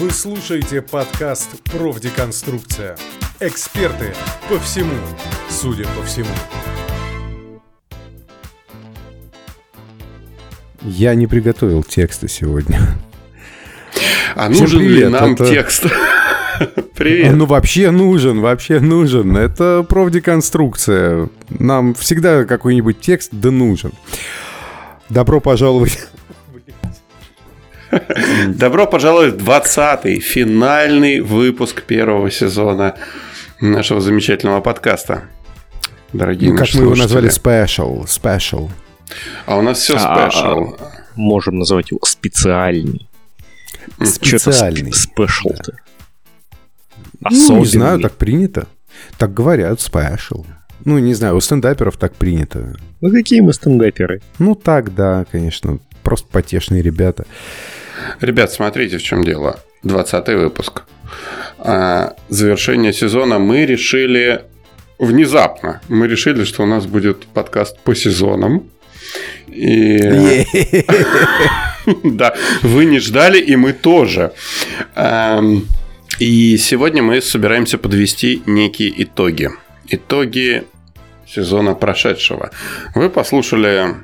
Вы слушаете подкаст «Профдеконструкция». Эксперты по всему, судя по всему. Я не приготовил текста сегодня. А нужен привет, ли нам это... текст? Привет. Ну, вообще нужен, вообще нужен. Это профдеконструкция. Нам всегда какой-нибудь текст да нужен. Добро пожаловать Добро пожаловать в 20-й финальный выпуск первого сезона нашего замечательного подкаста. Дорогие ну, Как мы его назвали, special, special. А у нас все а, special. А, можем назвать его специальный. Специальный. Special. Ну, не знаю, так принято. Так говорят, special. Ну, не знаю, у стендаперов так принято. Ну, какие мы стендаперы? Ну, так, да, конечно. Просто потешные ребята. Ребят, смотрите, в чем дело. 20 выпуск. А, завершение сезона мы решили внезапно. Мы решили, что у нас будет подкаст по сезонам. И... Да, вы не ждали, и мы тоже. И сегодня мы собираемся подвести некие итоги. Итоги сезона прошедшего. Вы послушали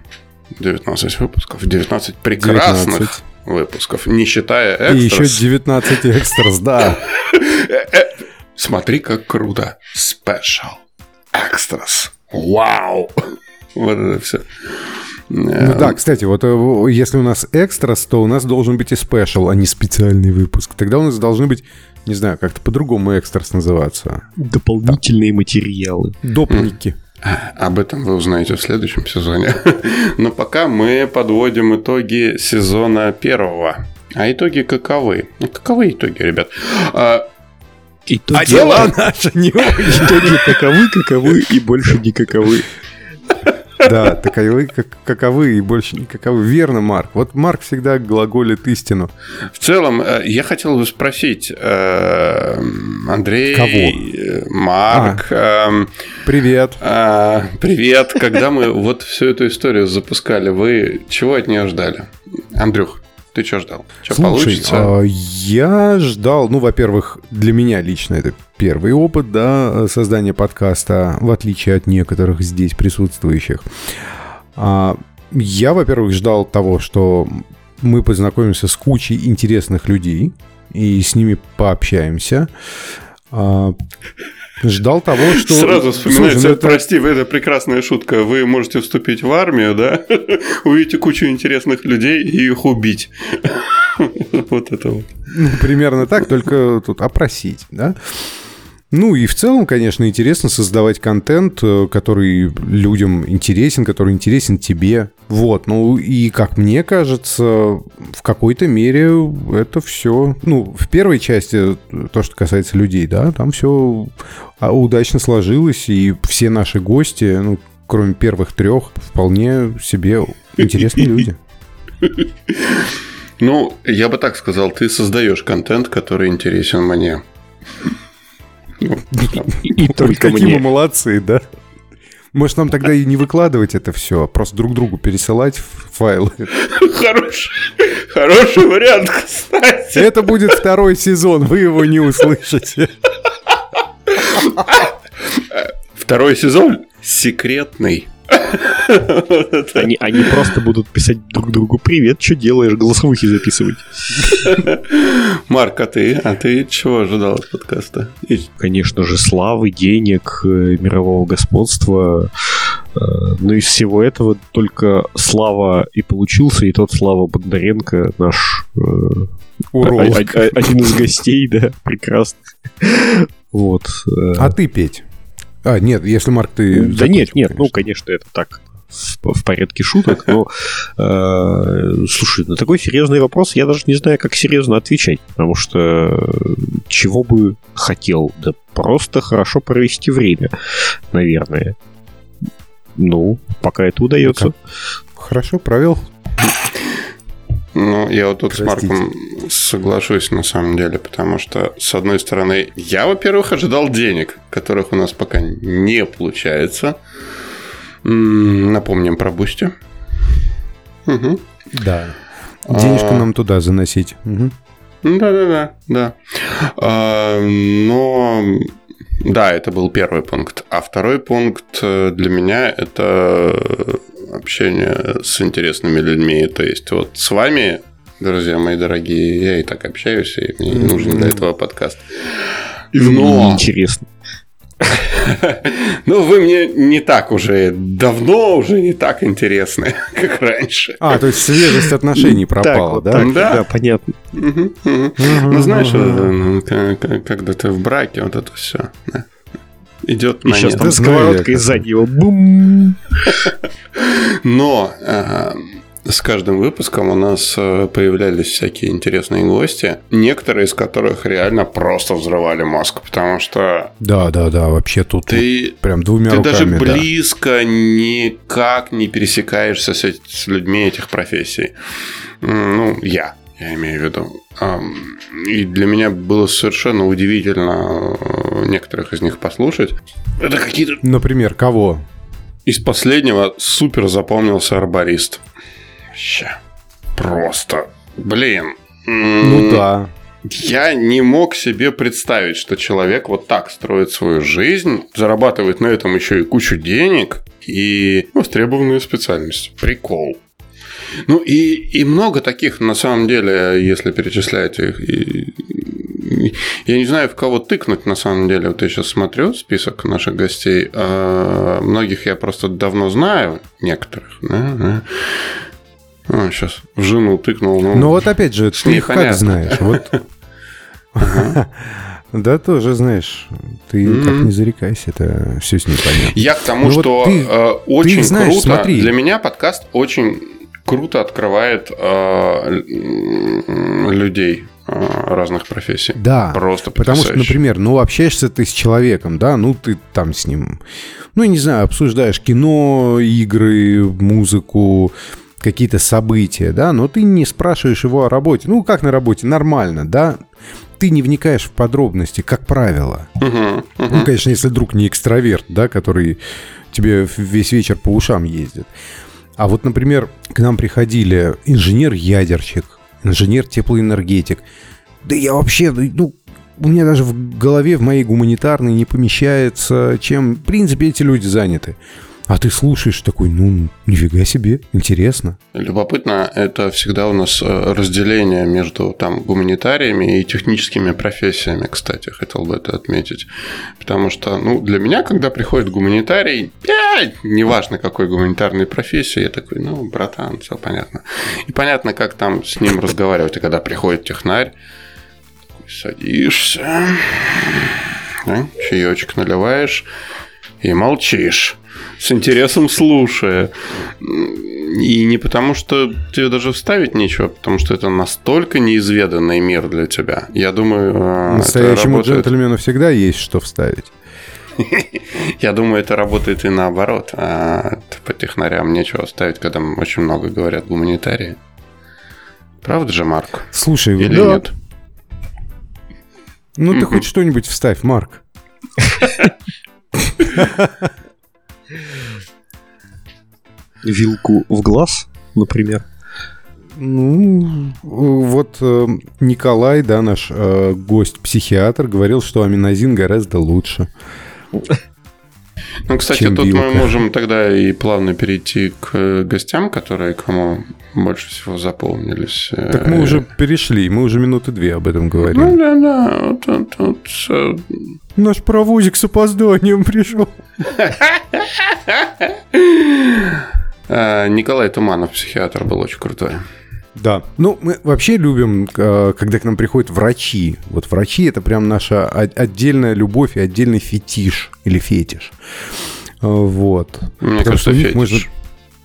19 выпусков, 19 прекрасных 19 выпусков, не считая экстрас. И еще 19 экстрас, да. Смотри, как круто. Special. Экстрас. Вау. Вот это все. Ну да, кстати, вот э, если у нас экстрас, то у нас должен быть и спешл, а не специальный выпуск. Тогда у нас должны быть, не знаю, как-то по-другому экстрас называться. Дополнительные да. материалы. Допники. Об этом вы узнаете в следующем сезоне. Но пока мы подводим итоги сезона первого. А итоги каковы? Ну, каковы итоги, ребят? А, итоги а дела наши не Итоги таковы, каковы и больше не каковы. Да, таковы, как, каковы и больше не каковы. Верно, Марк. Вот Марк всегда глаголит истину. В целом, э, я хотел бы спросить, э, Андрей, Кого? Э, Марк. А, эм, привет. Привет. Когда мы вот всю эту историю запускали, вы чего от нее ждали? Андрюх, ты что ждал? Что Слушай, получится? А, я ждал, ну, во-первых, для меня лично это первый опыт, да, создания подкаста, в отличие от некоторых здесь присутствующих. А, я, во-первых, ждал того, что мы познакомимся с кучей интересных людей и с ними пообщаемся. А, ждал того, что... Сразу вспоминается, Слушай, ну это... прости, это прекрасная шутка. Вы можете вступить в армию, да, увидите кучу интересных людей и их убить. Вот это вот. Ну, примерно так, только тут опросить, да. Ну и в целом, конечно, интересно создавать контент, э, который людям интересен, который интересен тебе. Вот, ну и как мне кажется, в какой-то мере это все, ну, в первой части, то, что касается людей, да, там все а, удачно сложилось, и все наши гости, ну, кроме первых трех, вполне себе интересные люди. Ну, я бы так сказал, ты создаешь контент, который интересен мне. И только Какие мы молодцы, да? Может, нам тогда и не выкладывать это все, а просто друг другу пересылать файлы. Хороший, хороший вариант, кстати. Это будет второй сезон, вы его не услышите. Второй сезон секретный. Они, они просто будут писать друг другу «Привет, что делаешь?» Голосовухи записывать. Марк, а ты? А ты чего ожидал от подкаста? Конечно же, славы, денег, э, мирового господства. Э, ну, из всего этого только Слава и получился, и тот Слава Бондаренко, наш э, Уролог. один из гостей, да, прекрасно. Вот. А ты, Петь? А, нет, если Марк, ты... Да закончил, нет, нет, конечно. ну, конечно, это так, в, в порядке шуток, но, э, слушай, на такой серьезный вопрос я даже не знаю, как серьезно отвечать, потому что чего бы хотел, да просто хорошо провести время, наверное. Ну, пока это удается. Хорошо провел. Ну, я вот тут Простите. с Марком соглашусь на самом деле, потому что, с одной стороны, я, во-первых, ожидал денег, которых у нас пока не получается. Напомним про Бусти. Угу. Да. Денежку а... нам туда заносить. Угу. Да-да-да, да. А, но да, это был первый пункт. А второй пункт э, для меня это общение с интересными людьми. То есть вот с вами, друзья мои дорогие, я и так общаюсь, и мне не нужен для этого подкаст. Но... Интересно. Ну, вы мне не так уже, давно уже не так интересны, как раньше. А, то есть свежесть отношений пропала, да? Да, понятно. Ну, знаешь, э, когда ты в браке, вот это все идет на сейчас там сковородка из заднего. Бум! Но э, с каждым выпуском у нас э, появлялись всякие интересные гости, некоторые из которых реально просто взрывали мозг, потому что... Да, да, да, вообще тут ты, прям двумя ты руками. даже близко да. никак не пересекаешься с, с людьми этих профессий. Ну, я, я имею в виду. И для меня было совершенно удивительно э, некоторых из них послушать. Это какие-то... Например, кого? Из последнего супер запомнился арборист. Вообще. Просто. Блин. Ну да. Я не мог себе представить, что человек вот так строит свою жизнь, зарабатывает на этом еще и кучу денег и востребованную специальность. Прикол. Ну и, и много таких, на самом деле, если перечислять их. И, и, я не знаю, в кого тыкнуть, на самом деле. Вот я сейчас смотрю список наших гостей. А многих я просто давно знаю, некоторых. Да, да. А, сейчас в жену тыкнул. Ну, ну вот опять же, ты их как знаешь? Вот. Да, тоже знаешь, ты mm-hmm. не зарекайся, это все с ним понятно. Я к тому, ну, что вот ты, э, очень ты знаешь, круто. Смотри. Для меня подкаст очень круто открывает э, людей э, разных профессий. Да. Просто Потому что, например, ну, общаешься ты с человеком, да, ну, ты там с ним, ну, не знаю, обсуждаешь кино, игры, музыку, какие-то события, да, но ты не спрашиваешь его о работе. Ну, как на работе? Нормально, да? Ты не вникаешь в подробности, как правило. Uh-huh, uh-huh. Ну, конечно, если друг не экстраверт, да, который тебе весь вечер по ушам ездит. А вот, например, к нам приходили инженер-ядерщик, инженер-теплоэнергетик. Да я вообще, ну, у меня даже в голове, в моей гуманитарной не помещается, чем, в принципе, эти люди заняты. А ты слушаешь такой, ну, нифига себе, интересно. Любопытно, это всегда у нас э, разделение между там гуманитариями и техническими профессиями, кстати, хотел бы это отметить. Потому что, ну, для меня, когда приходит гуманитарий, я, неважно какой гуманитарной профессии, я такой, ну, братан, все понятно. И понятно, как там с ним разговаривать. И когда приходит технарь, садишься, да, чаечек наливаешь и молчишь с интересом слушая. И не потому, что тебе даже вставить нечего, а потому что это настолько неизведанный мир для тебя. Я думаю, э, Настоящему работает... джентльмену всегда есть что вставить. Я думаю, это работает и наоборот. А по технарям нечего ставить, когда очень много говорят гуманитарии. Правда же, Марк? Слушай, Или да. нет? Ну, ты хоть что-нибудь вставь, Марк. Вилку в глаз, например. Ну, вот э, Николай, да, наш э, гость-психиатр, говорил, что аминозин гораздо лучше. Ну, кстати, тут вилка. мы можем тогда и плавно перейти к э, гостям, которые кому больше всего заполнились. Так мы уже перешли, мы уже минуты две об этом говорили. Ну да, да. Тут, тут, э, Наш паровозик с опозданием пришел. Э, Николай Туманов, психиатр, был очень крутой. Да. Ну, мы вообще любим, когда к нам приходят врачи. Вот врачи это прям наша отдельная любовь и отдельный фетиш или фетиш. Вот. Мне Потому кажется, что фетиш. Можно...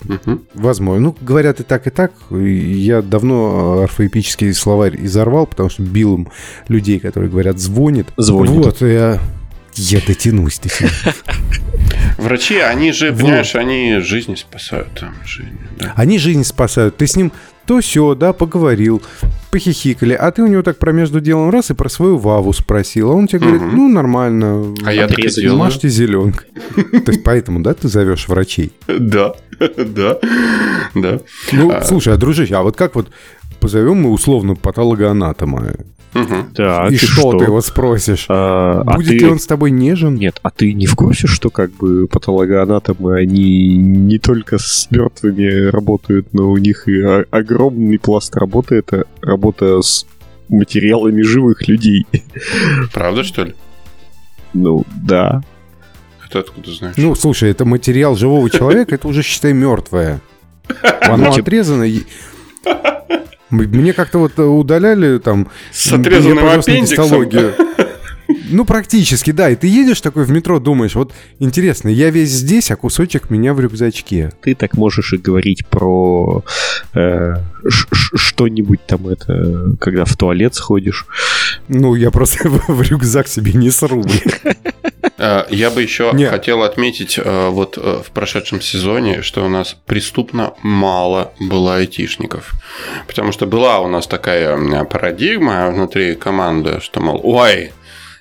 Угу. Возможно. Ну, говорят и так, и так. Я давно орфоэпический словарь изорвал, потому что бил им людей, которые говорят «звонит». Звонит. Вот, я, я дотянусь. Врачи, они же, понимаешь, они жизни спасают. Там, да. Они жизнь спасают. Ты с ним то все, да, поговорил, похихикали, а ты у него так про между делом раз и про свою Ваву спросил, а он тебе говорит, ну, нормально. А я так и делаю. Мажьте зеленкой. То есть поэтому, да, ты зовешь врачей? Да, да, да. Ну, а слушай, а дружище, а вот как вот позовем мы условно патологоанатома Мгм. Так, и что, ты его спросишь? А, а Будет ты- ли он с тобой нежен? Нет, а ты не в курсе, что как бы патологоанатомы, они не только с мертвыми работают, но у них и огромный пласт работы это работа с материалами живых людей. Правда, что ли? Ну, да. Ты откуда знаешь? Ну, слушай, это материал живого человека, это уже, считай, мертвое. Оно Ну, отрезано. Мне как-то вот удаляли там... С отрезанным аппендиксом. Ну, практически, да. И ты едешь такой в метро, думаешь, вот интересно, я весь здесь, а кусочек меня в рюкзачке. Ты так можешь и говорить про э, что-нибудь там это, когда в туалет сходишь. Ну, я просто в в рюкзак себе не сру. Э, Я бы еще Не. хотел отметить э, вот э, в прошедшем сезоне, что у нас преступно мало было айтишников. Потому что была у нас такая парадигма внутри команды, что, мол, ой,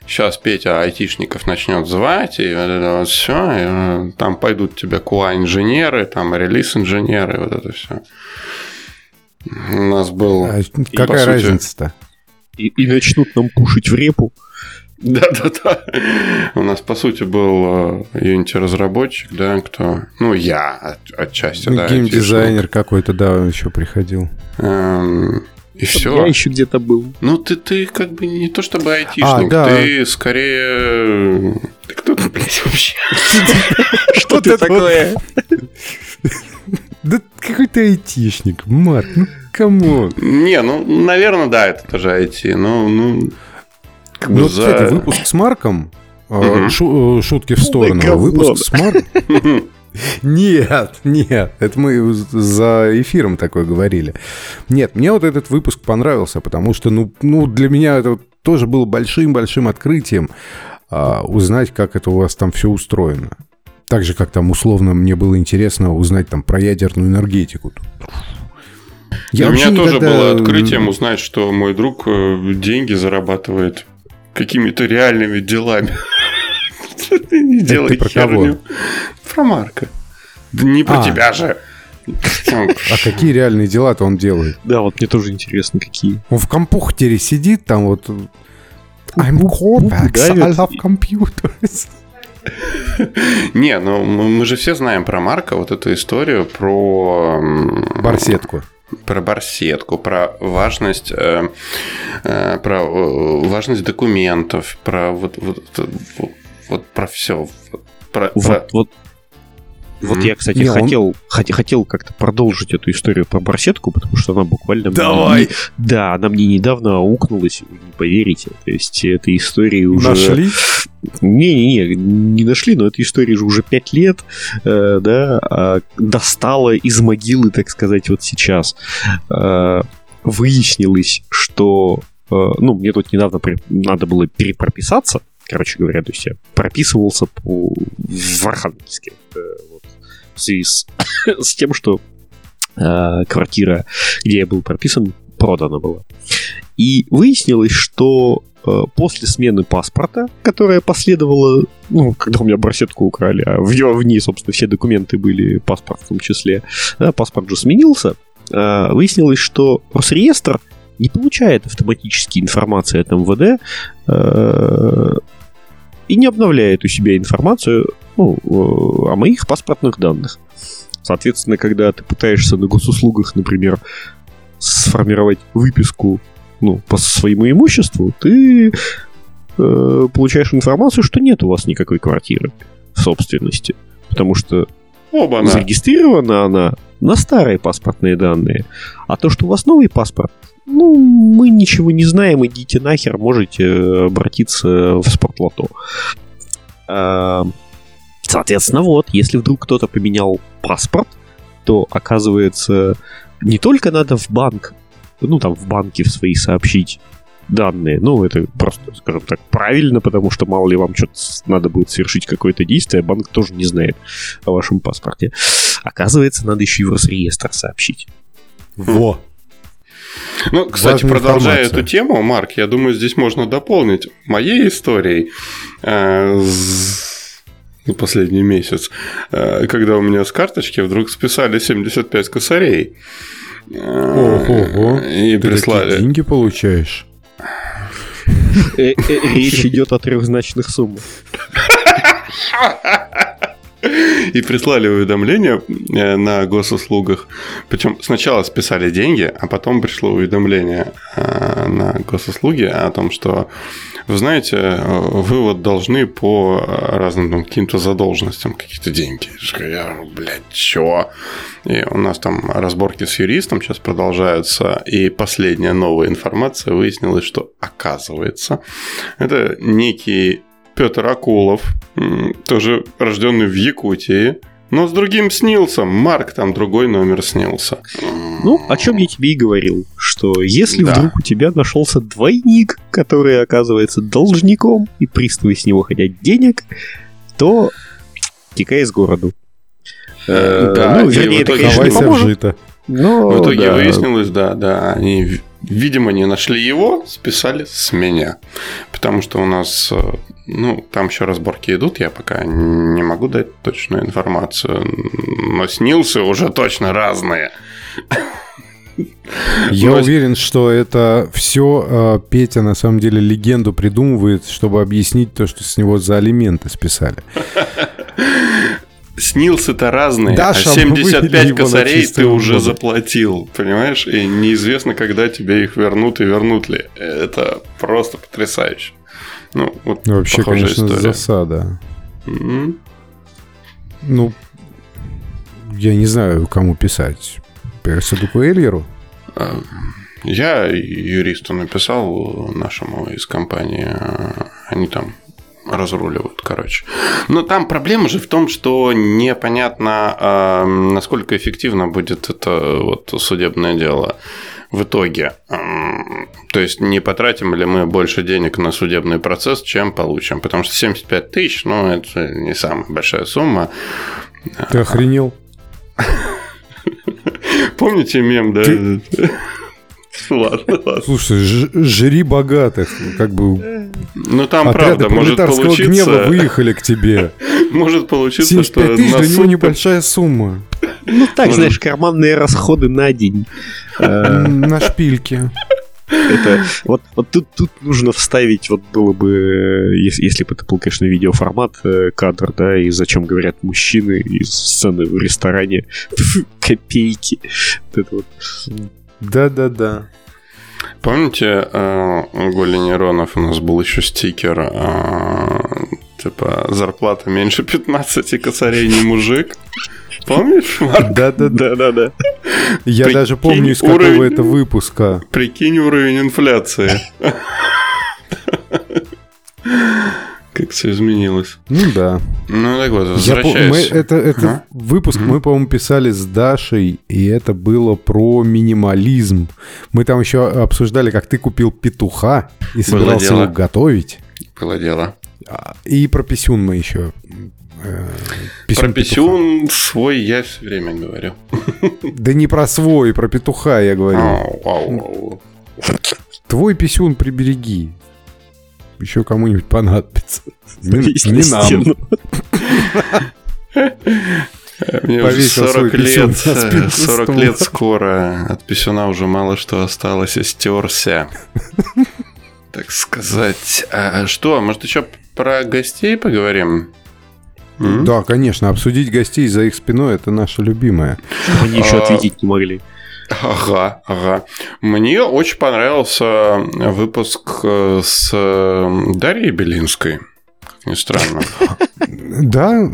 сейчас Петя айтишников начнет звать, и вот это вот все, там пойдут тебе QA-инженеры, там релиз-инженеры, вот это все. У нас был... А Какая сути- разница-то? И, и начнут нам пушить в репу. Да-да-да. У нас, по сути, был э, Unity-разработчик, да, кто... Ну, я от- отчасти, да. Геймдизайнер какой-то, да, еще приходил. Эм, И Я все. еще где-то был. Ну, ты, ты как бы не то чтобы айтишник, А, да. ты скорее... Ты кто ты, блядь, вообще? Что ты такое? Да какой ты айтишник, Марк, ну come on. Не, ну, наверное, да, это тоже IT. Ну, ну... Как бы Ну, за- кстати, выпуск с Марком, шу- э, шутки в сторону, выпуск с Марком... Нет, нет, это мы за эфиром такое говорили. Нет, мне вот этот выпуск понравился, потому что, ну, ну для меня это тоже было большим-большим открытием а, узнать, как это у вас там все устроено. Так же, как там условно мне было интересно узнать там про ядерную энергетику. Для вообще меня тоже никогда- было открытием узнать, что мой друг э, деньги зарабатывает какими-то реальными делами. Не делай херню. Про Марка. Да не про А. тебя же. А какие реальные дела-то он делает? Да, вот мне тоже интересно, какие. Он в компьютере сидит, там вот... I'm Cortex, I love computers. Не, ну мы же все знаем про Марка вот эту историю про... Барсетку. Про барсетку, про важность, э, э, про э, важность документов, про вот, вот, вот, вот про все. Про, про- Вот, вот, я, кстати, Не, он- хотел, хот- хотел как-то продолжить эту историю про барсетку, потому что она буквально... мне- Давай. да, она мне недавно аукнулась, вы не поверите. То есть этой истории уже... Нашли? Не-не-не, не нашли, но этой истории же уже пять лет, э, да, а достала из могилы, так сказать, вот сейчас. Э, выяснилось, что, э, ну, мне тут недавно при- надо было перепрописаться, короче говоря, то есть я прописывался по, в Архангельске, э, в связи с, с тем, что э, квартира, где я был прописан, продана была. И выяснилось, что э, после смены паспорта, которая последовала, ну, когда у меня барсетку украли, а в, в ней, собственно, все документы были, паспорт в том числе, да, паспорт же сменился, э, выяснилось, что Росреестр не получает автоматически информации от МВД э, и не обновляет у себя информацию ну, э, о моих паспортных данных. Соответственно, когда ты пытаешься на госуслугах, например, сформировать выписку ну, по своему имуществу, ты э, получаешь информацию, что нет у вас никакой квартиры в собственности. Потому что Оба-на. зарегистрирована она на старые паспортные данные. А то, что у вас новый паспорт, ну, мы ничего не знаем, идите нахер, можете э, обратиться в спортлото. А, Соответственно, вот, если вдруг кто-то поменял паспорт, то, оказывается, не только надо в банк, ну, там, в банке в свои сообщить данные, ну, это просто, скажем так, правильно, потому что, мало ли, вам что-то надо будет совершить какое-то действие, а банк тоже не знает о вашем паспорте. Оказывается, надо еще и в Росреестр сообщить. Во. Ну, кстати, Важная продолжая информация. эту тему, Марк, я думаю, здесь можно дополнить моей историей э, за последний месяц, э, когда у меня с карточки вдруг списали 75 косарей. Э, Ого. И Ты прислали. такие деньги получаешь? Речь идет о трехзначных суммах. И прислали уведомление э, на госуслугах. Причем сначала списали деньги, а потом пришло уведомление э, на госуслуги о том, что вы знаете, э, вы вот должны по разным там, каким-то задолженностям какие-то деньги. Я, блядь, чё? И у нас там разборки с юристом сейчас продолжаются, и последняя новая информация выяснилась, что оказывается, это некий Петр Акулов, тоже рожденный в Якутии, но с другим снился. Марк там другой номер снился. Ну, о чем я тебе и говорил, что если да. вдруг у тебя нашелся двойник, который оказывается должником, и приставы с него хотят денег, то текай из городу. Э, да, ну, вернее, это, конечно, не поможет. Но, в итоге да. выяснилось, да, да, они, видимо, не нашли его, списали с меня. Потому что у нас э, ну, там еще разборки идут, я пока не могу дать точную информацию. Но снился уже точно разные. Я уверен, что это все э, Петя на самом деле легенду придумывает, чтобы объяснить то, что с него за алименты списали. Снился-то разные, Даша, а 75 косарей ты уже заплатил, понимаешь? И неизвестно, когда тебе их вернут и вернут ли. Это просто потрясающе. Ну, вот ну, Вообще, конечно, история. засада. Mm-hmm. Ну, я не знаю, кому писать. Персиду Куэльеру? А, я юристу написал нашему из компании. Они там разруливают, короче. Но там проблема же в том, что непонятно, насколько эффективно будет это вот судебное дело в итоге. То есть не потратим ли мы больше денег на судебный процесс, чем получим. Потому что 75 тысяч, ну, это не самая большая сумма. Ты охренел? Помните мем, да? Ты... Ладно, ладно. Слушай, жри богатых, как бы... Ну там правда может получиться... гнева выехали к тебе. Может получиться, что... тысяч для него небольшая сумма. Ну так, знаешь, карманные расходы на день. Э, на шпильке. Это вот, вот тут, тут нужно вставить, вот было бы, если, если бы это был, конечно, видеоформат, э, кадр, да, и зачем говорят мужчины из сцены в ресторане копейки. Вот это вот. Да-да-да. Помните, э, у Голи Нейронов у нас был еще стикер, э, типа, зарплата меньше 15 косарей не мужик? Помнишь, Марк? Да-да-да. да Я Прикинь даже помню, из какого уровень... это выпуска. Прикинь уровень инфляции. Как все изменилось. Ну да. Ну так вот, возвращаясь. Я, мы, это это ага. выпуск угу. мы, по-моему, писали с Дашей, и это было про минимализм. Мы там еще обсуждали, как ты купил петуха и собирался его готовить. Было дело. А, и про писюн мы еще Э, писюн про писюн петуха. свой я все время говорю. Да не про свой, про петуха я говорю. Ау, ау, ау. Твой писюн прибереги. Еще кому-нибудь понадобится. Не, не нам. Мне уже 40 лет, 40 лет скоро. От писюна уже мало что осталось и стерся. Так сказать. А что, может еще про гостей поговорим? Да, конечно, обсудить гостей за их спиной это наше любимое. Они еще а, ответить не могли. Ага, ага. Мне очень понравился выпуск э, с э, Дарьей Белинской. Как ни странно. Да.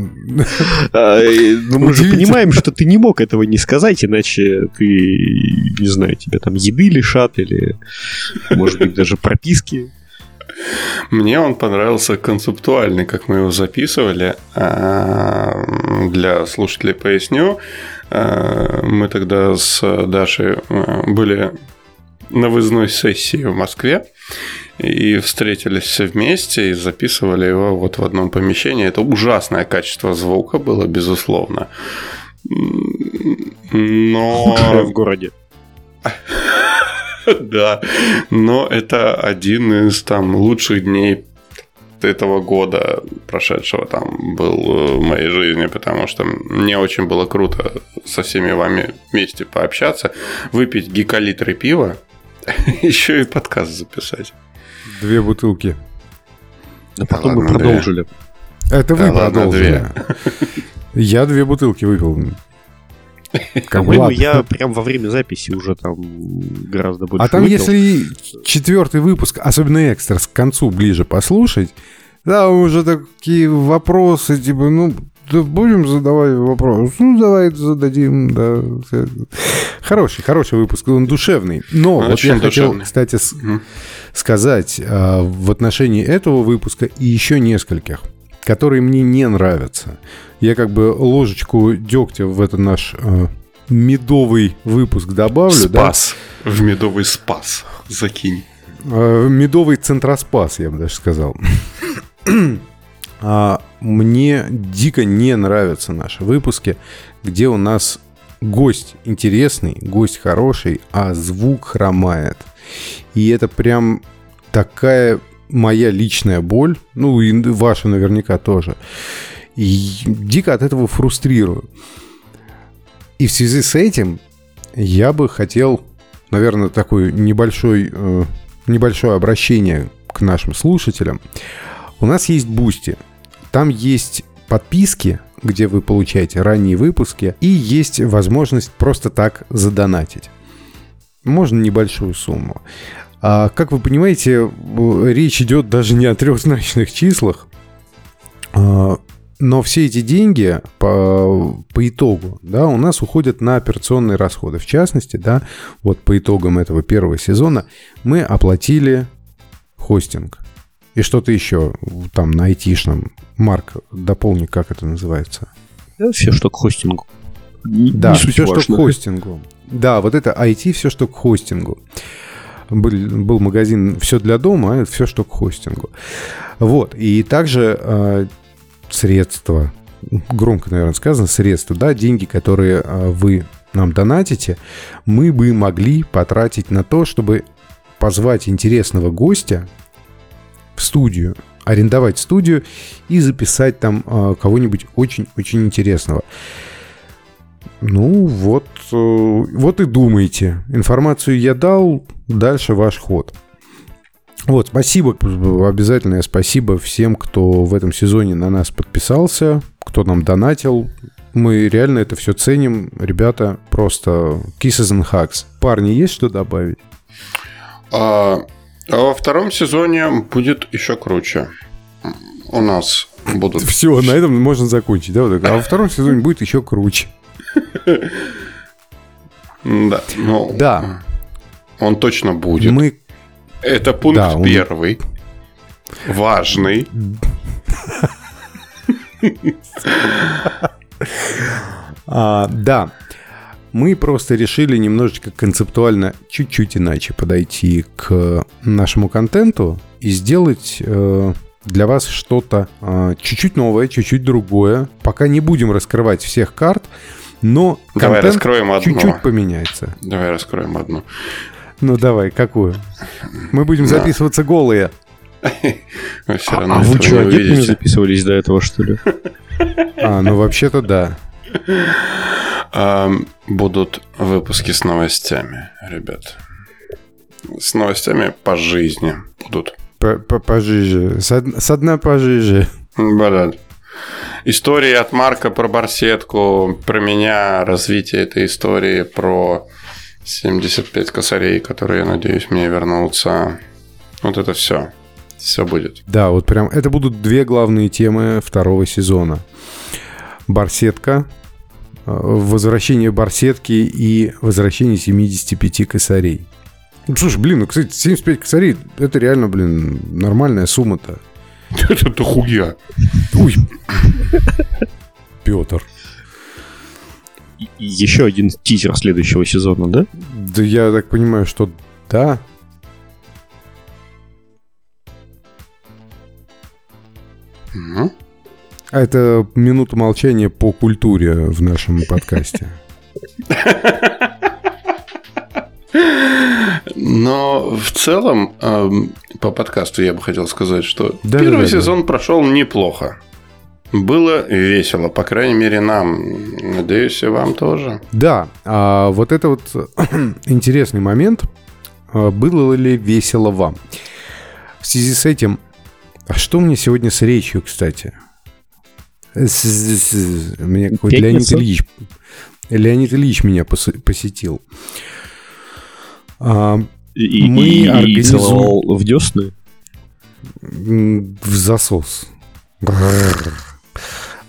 А, ну, мы же понимаем, что ты не мог этого не сказать, иначе ты, не знаю, тебя там еды лишат или, может быть, даже прописки. Мне он понравился концептуальный, как мы его записывали. А, для слушателей поясню. А, мы тогда с Дашей а, были на выездной сессии в Москве и встретились все вместе и записывали его вот в одном помещении. Это ужасное качество звука было, безусловно. Но... В городе. Да, но это один из там лучших дней этого года, прошедшего там, был э, в моей жизни, потому что мне очень было круто со всеми вами вместе пообщаться, выпить гикалитры пива, еще и подкаст записать. Две бутылки. А потом ладно, мы две. продолжили. Это вы Да ладно, продолжили. Я две бутылки выпил. Как бы ладно. я прям во время записи уже там гораздо больше А там, выпил. если четвертый выпуск, особенно экстра, к концу ближе послушать, да, уже такие вопросы, типа, ну, да будем задавать вопрос. Ну, давай зададим, да. Хороший, хороший выпуск, он душевный. Но вот Очень я хотел, душевный. кстати, с- Мгм. сказать а, в отношении этого выпуска и еще нескольких, которые мне не нравятся. Я как бы ложечку дегтя в этот наш а, медовый выпуск добавлю. да. Спас. В медовый спас. Закинь. Э, Медовый центроспас, я бы даже сказал. А, Мне дико не нравятся наши выпуски, где у нас гость интересный, гость хороший, а звук хромает. И это прям такая моя личная боль, ну и ваша наверняка тоже. И дико от этого фрустрирую. И в связи с этим я бы хотел, наверное, такой небольшой, э, небольшое обращение к нашим слушателям. У нас есть Бусти. Там есть подписки, где вы получаете ранние выпуски, и есть возможность просто так задонатить. Можно небольшую сумму. А, как вы понимаете, речь идет даже не о трехзначных числах. А, но все эти деньги по, по итогу, да, у нас уходят на операционные расходы. В частности, да, вот по итогам этого первого сезона мы оплатили хостинг. И что-то еще там на айтишном. Марк, дополни, как это называется. Да, все, что к хостингу. Не- Да, не все, что к важно. хостингу. Да, вот это IT, все, что к хостингу. Был, был магазин «Все для дома», а все, что к хостингу. Вот, и также э, средства, громко, наверное, сказано, средства, да, деньги, которые э, вы нам донатите, мы бы могли потратить на то, чтобы позвать интересного гостя в студию, арендовать студию и записать там э, кого-нибудь очень-очень интересного. Ну, вот, э, вот и думайте. Информацию я дал, дальше ваш ход. Вот, спасибо, обязательное спасибо всем, кто в этом сезоне на нас подписался, кто нам донатил. Мы реально это все ценим. Ребята, просто kisses and hugs. Парни, есть что добавить? А, а во втором сезоне будет еще круче. У нас будут... Все, на этом можно закончить. Да, вот так. А во втором сезоне будет еще круче. Да, ну, Да, он точно будет. мы... Это пункт Да, он- первый. Важный. А, да, мы просто решили немножечко концептуально чуть-чуть иначе подойти к нашему контенту и сделать э, для вас что-то э, чуть-чуть новое, чуть-чуть другое. Пока не будем раскрывать всех карт, но Давай контент раскроем одну. чуть-чуть поменяется. Давай раскроем одну. Ну давай, какую? Мы будем Да. записываться голые. Вы все А, равно а вы что, не отдельно не записывались до этого, что ли? А, ну вообще-то да. А, Будут выпуски с новостями, ребят. С новостями по жизни будут. П- п- Пожиже. Со Со дна пожиже. Да. Истории от Марка про барсетку, про меня, развитие этой истории, про 75 косарей, которые, я надеюсь, мне вернутся. Вот это все. Все будет. Да, вот прям это будут две главные темы второго сезона. Барсетка, э, возвращение барсетки и возвращение 75 косарей. Слушай, блин, ну, кстати, 75 косарей, это реально, блин, нормальная сумма-то. Это дохуя. Ой. Петр. Еще один тизер следующего сезона, да? Да я так понимаю, что да. А это минута молчания по культуре в нашем подкасте. Но в целом эм, по подкасту я бы хотел сказать, что Да, первый да, да, сезон прошел неплохо. Было весело, по крайней мере, нам. Надеюсь, и вам тоже. Да, а вот это вот интересный момент. А, Было ли весело вам? в связи с этим... А что мне сегодня с речью, кстати? Мне какой-то Леонид Ильич... Леонид Ильич меня посетил. А, и, мы и, организуем... в десны? В засос.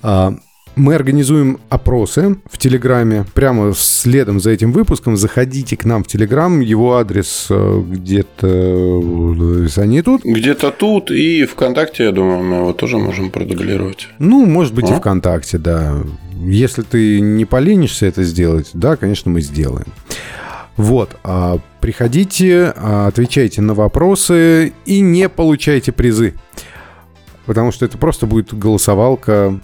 А, мы организуем опросы в Телеграме. Прямо следом за этим выпуском заходите к нам в Телеграм. Его адрес э, где-то... Э, они тут? Где-то тут. И ВКонтакте, я думаю, мы его тоже можем продублировать. Ну, может быть, а? и ВКонтакте, да. Если ты не поленишься это сделать, да, конечно, мы сделаем. Вот, а приходите, а, отвечайте на вопросы и не получайте призы. Потому что это просто будет голосовалка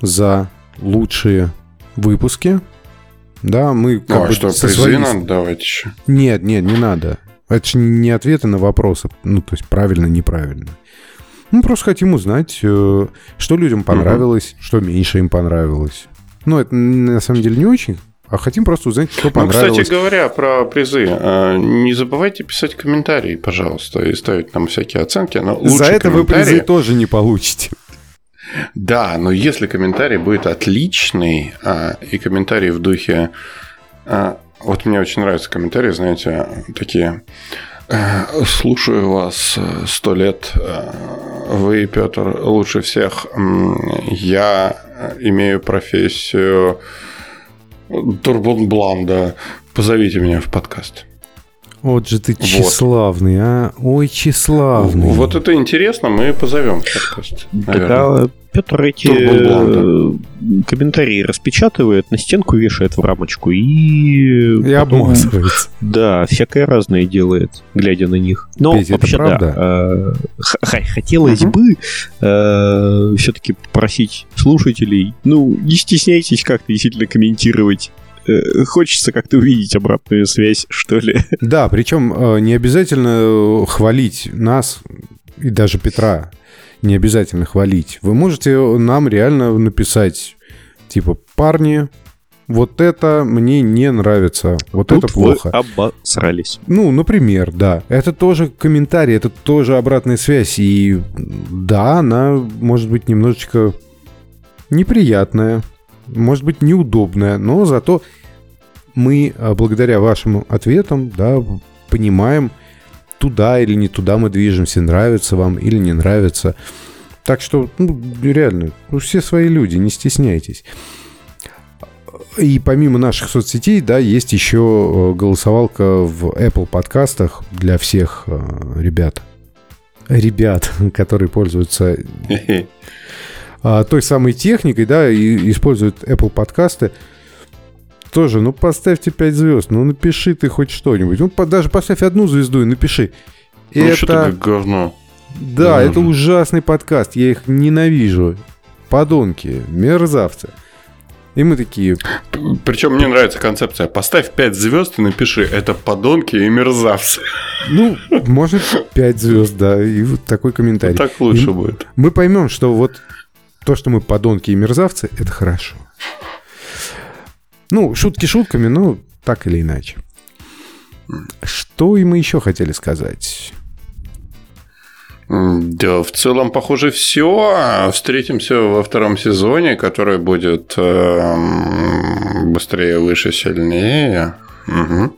за лучшие выпуски. Да, мы как ну, а бы что, со призы своей... надо давать еще? Нет, нет, не надо. Это же не ответы на вопросы. Ну, то есть правильно, неправильно. Мы просто хотим узнать, э, что людям понравилось, угу. что меньше им понравилось. Ну, это на самом деле не очень а хотим просто узнать, что понравилось. Ну, кстати говоря, про призы. Э, не забывайте писать комментарии, пожалуйста, и ставить нам всякие оценки. Но За это вы призы тоже не получите. Да, но если комментарий будет отличный, а, и комментарий в духе... А, вот мне очень нравятся комментарии, знаете, такие... «Э, слушаю вас сто лет. Э, вы, Петр, лучше всех. Я имею профессию Турбонбланда. Позовите меня в подкаст. Вот же ты тщеславный, вот. а? Ой, тщеславный. Вот это интересно, мы позовем в подкаст. Тогда Петр эти э, комментарии распечатывает, на стенку вешает в рамочку и... И обмазывается. Да, всякое разное делает, глядя на них. Но Петя, вообще, это правда? да. Э, хотелось угу. бы э, все-таки попросить слушателей, ну, не стесняйтесь как-то действительно комментировать хочется как-то увидеть обратную связь, что ли. Да, причем э, не обязательно хвалить нас и даже Петра. Не обязательно хвалить. Вы можете нам реально написать, типа, парни, вот это мне не нравится, вот Тут это плохо. Вы обосрались. Ну, например, да. Это тоже комментарий, это тоже обратная связь. И да, она может быть немножечко неприятная, может быть неудобная, но зато мы а, благодаря вашим ответам да, понимаем, туда или не туда мы движемся, нравится вам или не нравится. Так что, ну, реально, ну, все свои люди, не стесняйтесь. И помимо наших соцсетей, да, есть еще голосовалка в Apple подкастах для всех ребят. Ребят, которые пользуются а, той самой техникой, да, и используют Apple подкасты, тоже, ну поставьте 5 звезд, ну напиши ты хоть что-нибудь. Ну даже поставь одну звезду и напиши. Ну это... что говно. Да, говно. это ужасный подкаст, я их ненавижу. Подонки, мерзавцы. И мы такие... Причем мне нравится концепция. Поставь 5 звезд и напиши, это подонки и мерзавцы. Ну, может, 5 звезд, да, и вот такой комментарий. Так лучше и будет. Мы поймем, что вот то, что мы подонки и мерзавцы, это хорошо. Ну, шутки шутками, но так или иначе. Что и мы еще хотели сказать? Да, в целом, похоже, все. Встретимся во втором сезоне, который будет э, быстрее, выше, сильнее. Угу.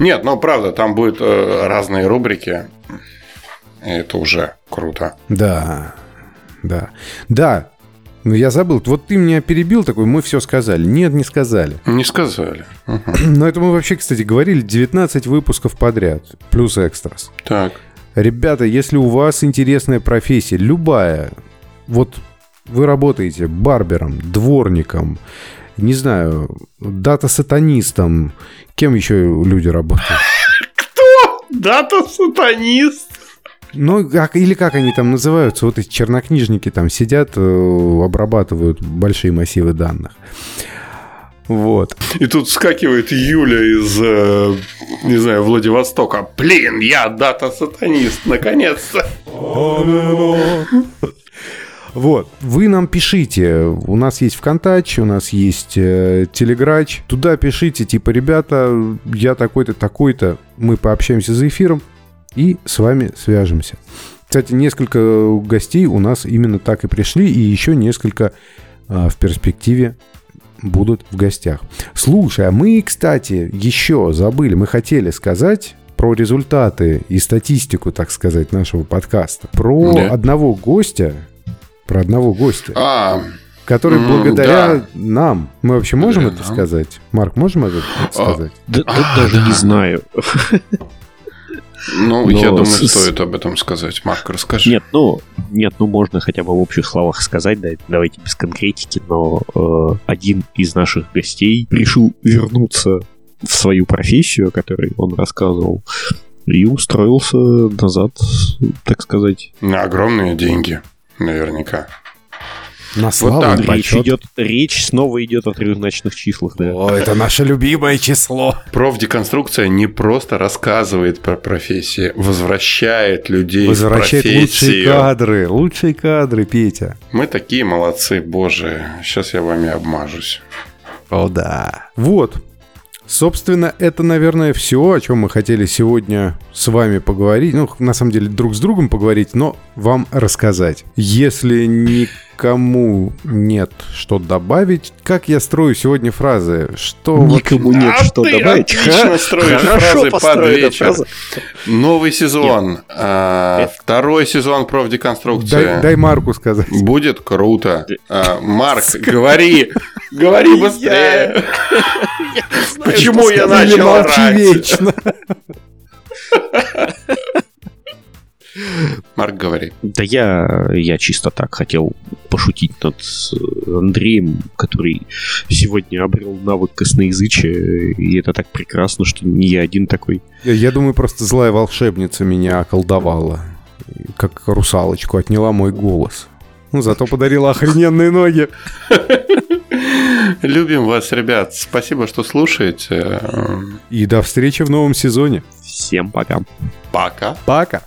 Нет, ну правда, там будут э, разные рубрики. И это уже круто. Да, да. Да, ну, я забыл. Вот ты меня перебил такой, мы все сказали. Нет, не сказали. Не сказали. Угу. Но это мы вообще, кстати, говорили 19 выпусков подряд. Плюс экстрас. Так. Ребята, если у вас интересная профессия, любая, вот вы работаете барбером, дворником, не знаю, дата-сатанистом, кем еще люди работают? Кто? Дата-сатанист? Ну, как, или как они там называются, вот эти чернокнижники там сидят, э, обрабатывают большие массивы данных. Вот. И тут скакивает Юля из, э, не знаю, Владивостока. Блин, я дата-сатанист, наконец-то. Вот, вы нам пишите, у нас есть ВКонтакте, у нас есть э, Телеграч, туда пишите, типа, ребята, я такой-то, такой-то, мы пообщаемся за эфиром, и с вами свяжемся. Кстати, несколько гостей у нас именно так и пришли, и еще несколько а, в перспективе будут в гостях. Слушай, а мы, кстати, еще забыли, мы хотели сказать про результаты и статистику, так сказать, нашего подкаста. Про Да. одного гостя, про одного гостя, А, который м, благодаря да. нам, мы вообще можем Благодаря это нам. сказать? Марк, можем это А, сказать? Да, да А, даже да. не знаю. Ну, Но я думаю, с- стоит об этом сказать. Марк, расскажи. Нет, ну, нет, ну можно хотя бы в общих словах сказать, да, давайте без конкретики, но э, один из наших гостей решил вернуться в свою профессию, о которой он рассказывал, и устроился назад, так сказать. На огромные деньги, наверняка. На славу так, и Речь идет, речь снова идет о трехзначных числах, да. О, это наше любимое число. Профдеконструкция не просто рассказывает про профессии, возвращает людей Возвращает в лучшие профессию. кадры, лучшие кадры, Петя. Мы такие молодцы, боже. Сейчас я вами обмажусь. О, да. Вот. Собственно, это, наверное, все, о чем мы хотели сегодня с вами поговорить. Ну, на самом деле, друг с другом поговорить, но вам рассказать. Если никому нет что добавить, как я строю сегодня фразы? Что вот- Никому нет А что ты добавить. отлично строишь Хорошо фразы под вечер. фраза. Новый сезон. а. Второй сезон профдеконструкции. дай, дай Марку сказать. Будет круто. А, Марк, говори, говори быстрее. Почему я начал молчи орать? вечно. Марк, говори. Да я, я чисто так хотел пошутить над Андреем, который сегодня обрел навык косноязычия, и это так прекрасно, что не я один такой. Я, я думаю, просто злая волшебница меня околдовала. Как русалочку отняла мой голос. Ну, зато подарила охрененные ноги. Любим вас, ребят. Спасибо, что слушаете. И до встречи в новом сезоне. Всем пока. Пока. Пока.